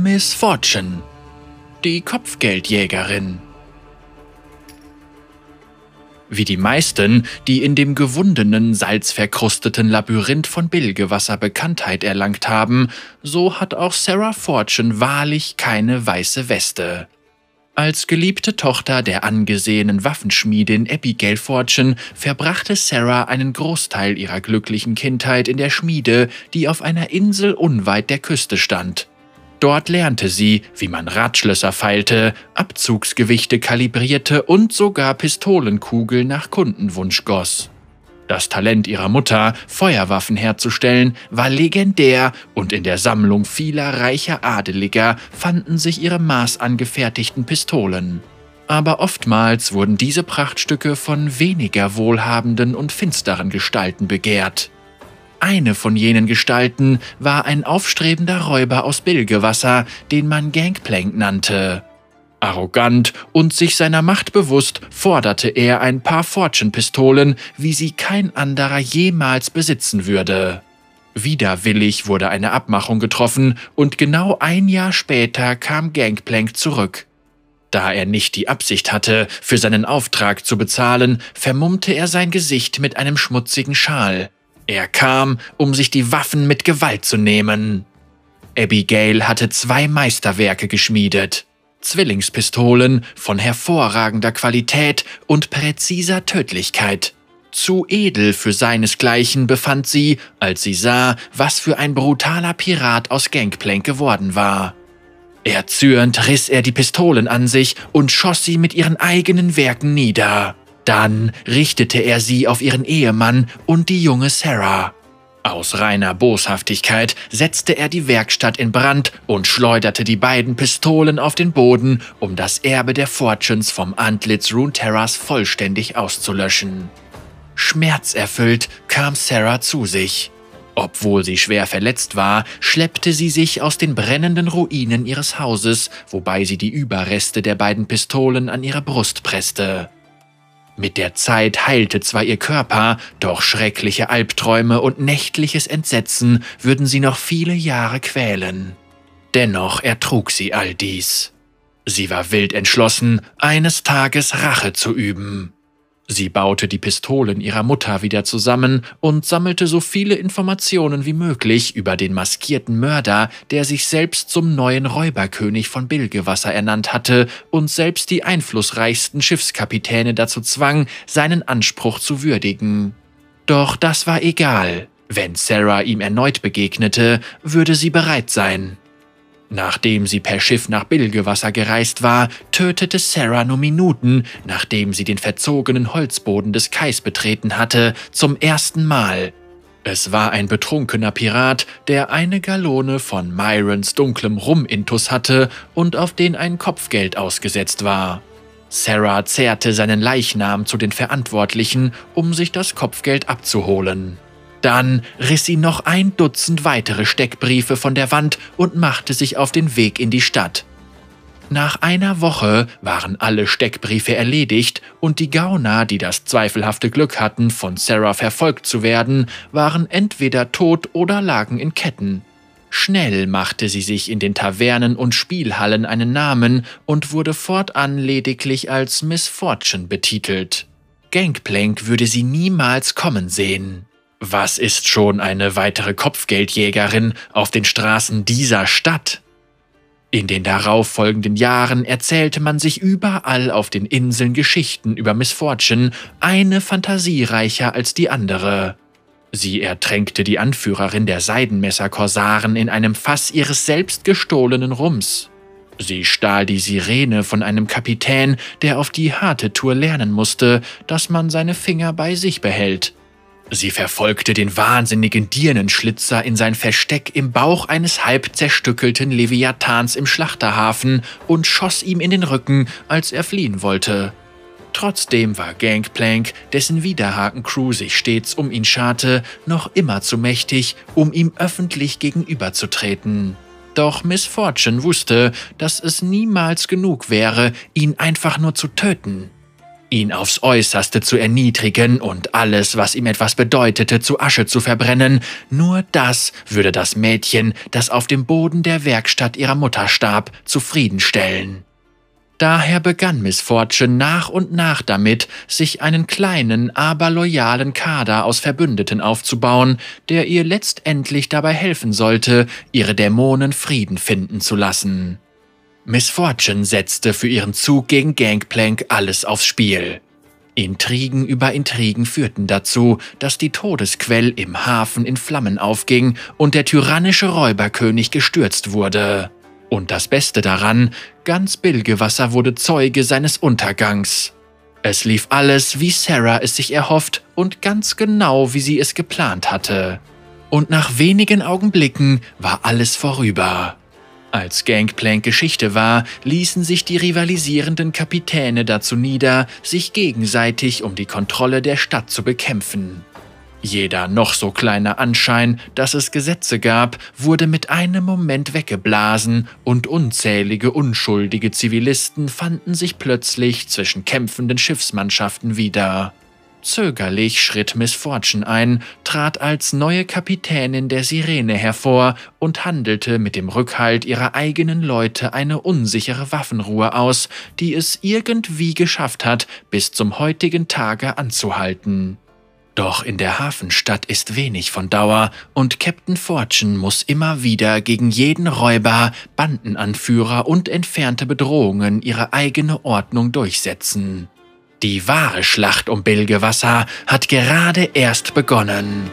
Miss Fortune, die Kopfgeldjägerin. Wie die meisten, die in dem gewundenen, salzverkrusteten Labyrinth von Bilgewasser Bekanntheit erlangt haben, so hat auch Sarah Fortune wahrlich keine weiße Weste. Als geliebte Tochter der angesehenen Waffenschmiedin Abigail Fortune verbrachte Sarah einen Großteil ihrer glücklichen Kindheit in der Schmiede, die auf einer Insel unweit der Küste stand. Dort lernte sie, wie man Radschlösser feilte, Abzugsgewichte kalibrierte und sogar Pistolenkugeln nach Kundenwunsch goss. Das Talent ihrer Mutter, Feuerwaffen herzustellen, war legendär und in der Sammlung vieler reicher Adeliger fanden sich ihre maßangefertigten Pistolen. Aber oftmals wurden diese Prachtstücke von weniger wohlhabenden und finsteren Gestalten begehrt. Eine von jenen Gestalten war ein aufstrebender Räuber aus Bilgewasser, den man Gangplank nannte. Arrogant und sich seiner Macht bewusst forderte er ein paar Fortune-Pistolen, wie sie kein anderer jemals besitzen würde. Widerwillig wurde eine Abmachung getroffen und genau ein Jahr später kam Gangplank zurück. Da er nicht die Absicht hatte, für seinen Auftrag zu bezahlen, vermummte er sein Gesicht mit einem schmutzigen Schal. Er kam, um sich die Waffen mit Gewalt zu nehmen. Abigail hatte zwei Meisterwerke geschmiedet. Zwillingspistolen von hervorragender Qualität und präziser Tödlichkeit. Zu edel für seinesgleichen befand sie, als sie sah, was für ein brutaler Pirat aus Gangplank geworden war. Erzürnt riss er die Pistolen an sich und schoss sie mit ihren eigenen Werken nieder. Dann richtete er sie auf ihren Ehemann und die junge Sarah. Aus reiner Boshaftigkeit setzte er die Werkstatt in Brand und schleuderte die beiden Pistolen auf den Boden, um das Erbe der Fortunes vom Antlitz Runeterras vollständig auszulöschen. Schmerzerfüllt kam Sarah zu sich. Obwohl sie schwer verletzt war, schleppte sie sich aus den brennenden Ruinen ihres Hauses, wobei sie die Überreste der beiden Pistolen an ihre Brust presste. Mit der Zeit heilte zwar ihr Körper, doch schreckliche Albträume und nächtliches Entsetzen würden sie noch viele Jahre quälen. Dennoch ertrug sie all dies. Sie war wild entschlossen, eines Tages Rache zu üben. Sie baute die Pistolen ihrer Mutter wieder zusammen und sammelte so viele Informationen wie möglich über den maskierten Mörder, der sich selbst zum neuen Räuberkönig von Bilgewasser ernannt hatte und selbst die einflussreichsten Schiffskapitäne dazu zwang, seinen Anspruch zu würdigen. Doch das war egal. Wenn Sarah ihm erneut begegnete, würde sie bereit sein. Nachdem sie per Schiff nach Bilgewasser gereist war, tötete Sarah nur Minuten, nachdem sie den verzogenen Holzboden des Kais betreten hatte, zum ersten Mal. Es war ein betrunkener Pirat, der eine Gallone von Myrons dunklem Rum-Intus hatte und auf den ein Kopfgeld ausgesetzt war. Sarah zerrte seinen Leichnam zu den Verantwortlichen, um sich das Kopfgeld abzuholen. Dann riss sie noch ein Dutzend weitere Steckbriefe von der Wand und machte sich auf den Weg in die Stadt. Nach einer Woche waren alle Steckbriefe erledigt und die Gauner, die das zweifelhafte Glück hatten, von Sarah verfolgt zu werden, waren entweder tot oder lagen in Ketten. Schnell machte sie sich in den Tavernen und Spielhallen einen Namen und wurde fortan lediglich als Miss Fortune betitelt. Gangplank würde sie niemals kommen sehen. Was ist schon eine weitere Kopfgeldjägerin auf den Straßen dieser Stadt? In den darauffolgenden Jahren erzählte man sich überall auf den Inseln Geschichten über Miss Fortune, eine fantasiereicher als die andere. Sie ertränkte die Anführerin der Seidenmesser-Korsaren in einem Fass ihres selbst gestohlenen Rums. Sie stahl die Sirene von einem Kapitän, der auf die harte Tour lernen musste, dass man seine Finger bei sich behält. Sie verfolgte den wahnsinnigen Dirnenschlitzer in sein Versteck im Bauch eines halb zerstückelten Leviathans im Schlachterhafen und schoss ihm in den Rücken, als er fliehen wollte. Trotzdem war Gangplank, dessen Widerhaken-Crew sich stets um ihn scharte, noch immer zu mächtig, um ihm öffentlich gegenüberzutreten. Doch Miss Fortune wusste, dass es niemals genug wäre, ihn einfach nur zu töten. Ihn aufs äußerste zu erniedrigen und alles, was ihm etwas bedeutete, zu Asche zu verbrennen, nur das würde das Mädchen, das auf dem Boden der Werkstatt ihrer Mutter starb, zufriedenstellen. Daher begann Miss Fortune nach und nach damit, sich einen kleinen, aber loyalen Kader aus Verbündeten aufzubauen, der ihr letztendlich dabei helfen sollte, ihre Dämonen Frieden finden zu lassen. Miss Fortune setzte für ihren Zug gegen Gangplank alles aufs Spiel. Intrigen über Intrigen führten dazu, dass die Todesquell im Hafen in Flammen aufging und der tyrannische Räuberkönig gestürzt wurde. Und das Beste daran, ganz Bilgewasser wurde Zeuge seines Untergangs. Es lief alles, wie Sarah es sich erhofft und ganz genau, wie sie es geplant hatte. Und nach wenigen Augenblicken war alles vorüber. Als Gangplank Geschichte war, ließen sich die rivalisierenden Kapitäne dazu nieder, sich gegenseitig um die Kontrolle der Stadt zu bekämpfen. Jeder noch so kleine Anschein, dass es Gesetze gab, wurde mit einem Moment weggeblasen und unzählige unschuldige Zivilisten fanden sich plötzlich zwischen kämpfenden Schiffsmannschaften wieder. Zögerlich schritt Miss Fortune ein, trat als neue Kapitänin der Sirene hervor und handelte mit dem Rückhalt ihrer eigenen Leute eine unsichere Waffenruhe aus, die es irgendwie geschafft hat, bis zum heutigen Tage anzuhalten. Doch in der Hafenstadt ist wenig von Dauer und Captain Fortune muss immer wieder gegen jeden Räuber, Bandenanführer und entfernte Bedrohungen ihre eigene Ordnung durchsetzen. Die wahre Schlacht um Bilgewasser hat gerade erst begonnen.